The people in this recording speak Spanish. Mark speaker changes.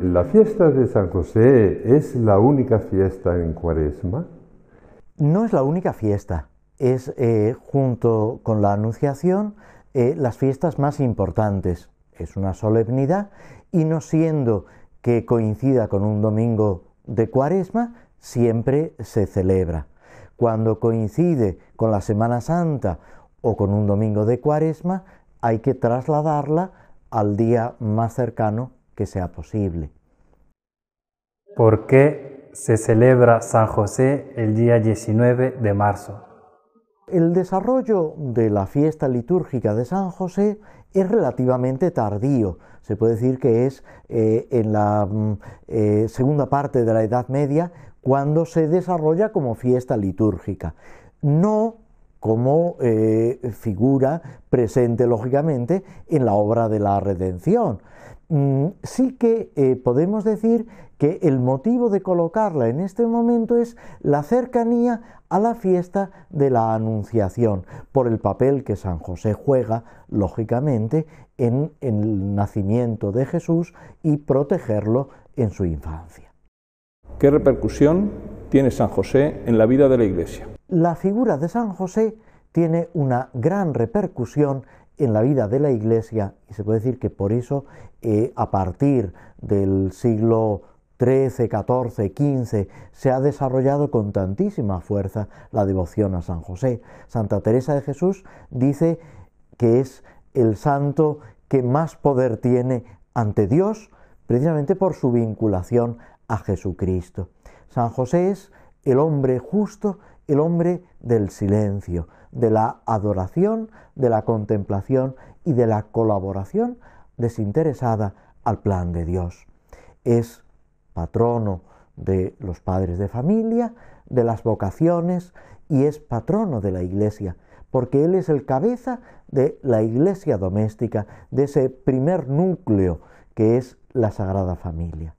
Speaker 1: ¿La fiesta de San José es la única fiesta en Cuaresma?
Speaker 2: No es la única fiesta, es eh, junto con la Anunciación eh, las fiestas más importantes. Es una solemnidad y no siendo que coincida con un domingo de Cuaresma, siempre se celebra. Cuando coincide con la Semana Santa o con un domingo de Cuaresma, hay que trasladarla al día más cercano que sea posible.
Speaker 3: ¿Por qué se celebra San José el día 19 de marzo?
Speaker 2: El desarrollo de la fiesta litúrgica de San José es relativamente tardío. Se puede decir que es eh, en la mm, eh, segunda parte de la Edad Media cuando se desarrolla como fiesta litúrgica. No como eh, figura presente, lógicamente, en la obra de la redención. Mm, sí que podemos decir que el motivo de colocarla en este momento es la cercanía a la fiesta de la Anunciación, por el papel que San José juega, lógicamente, en, el nacimiento de Jesús y protegerlo en su infancia.
Speaker 4: ¿Qué repercusión tiene San José en la vida de la Iglesia?
Speaker 2: La figura de San José tiene una gran repercusión en la vida de la Iglesia y se puede decir que por eso eh, a partir del siglo 13, 14, 15, se ha desarrollado con tantísima fuerza la devoción a San José. Santa Teresa de Jesús dice que es el santo que más poder tiene ante Dios, precisamente por su vinculación a Jesucristo. San José es el hombre justo, el hombre del silencio, de la adoración, de la contemplación y de la colaboración desinteresada al plan de Dios. Es patrono de los padres de familia, de las vocaciones y es patrono de la iglesia, porque Él es el cabeza de la iglesia doméstica, de ese primer núcleo que es la Sagrada Familia.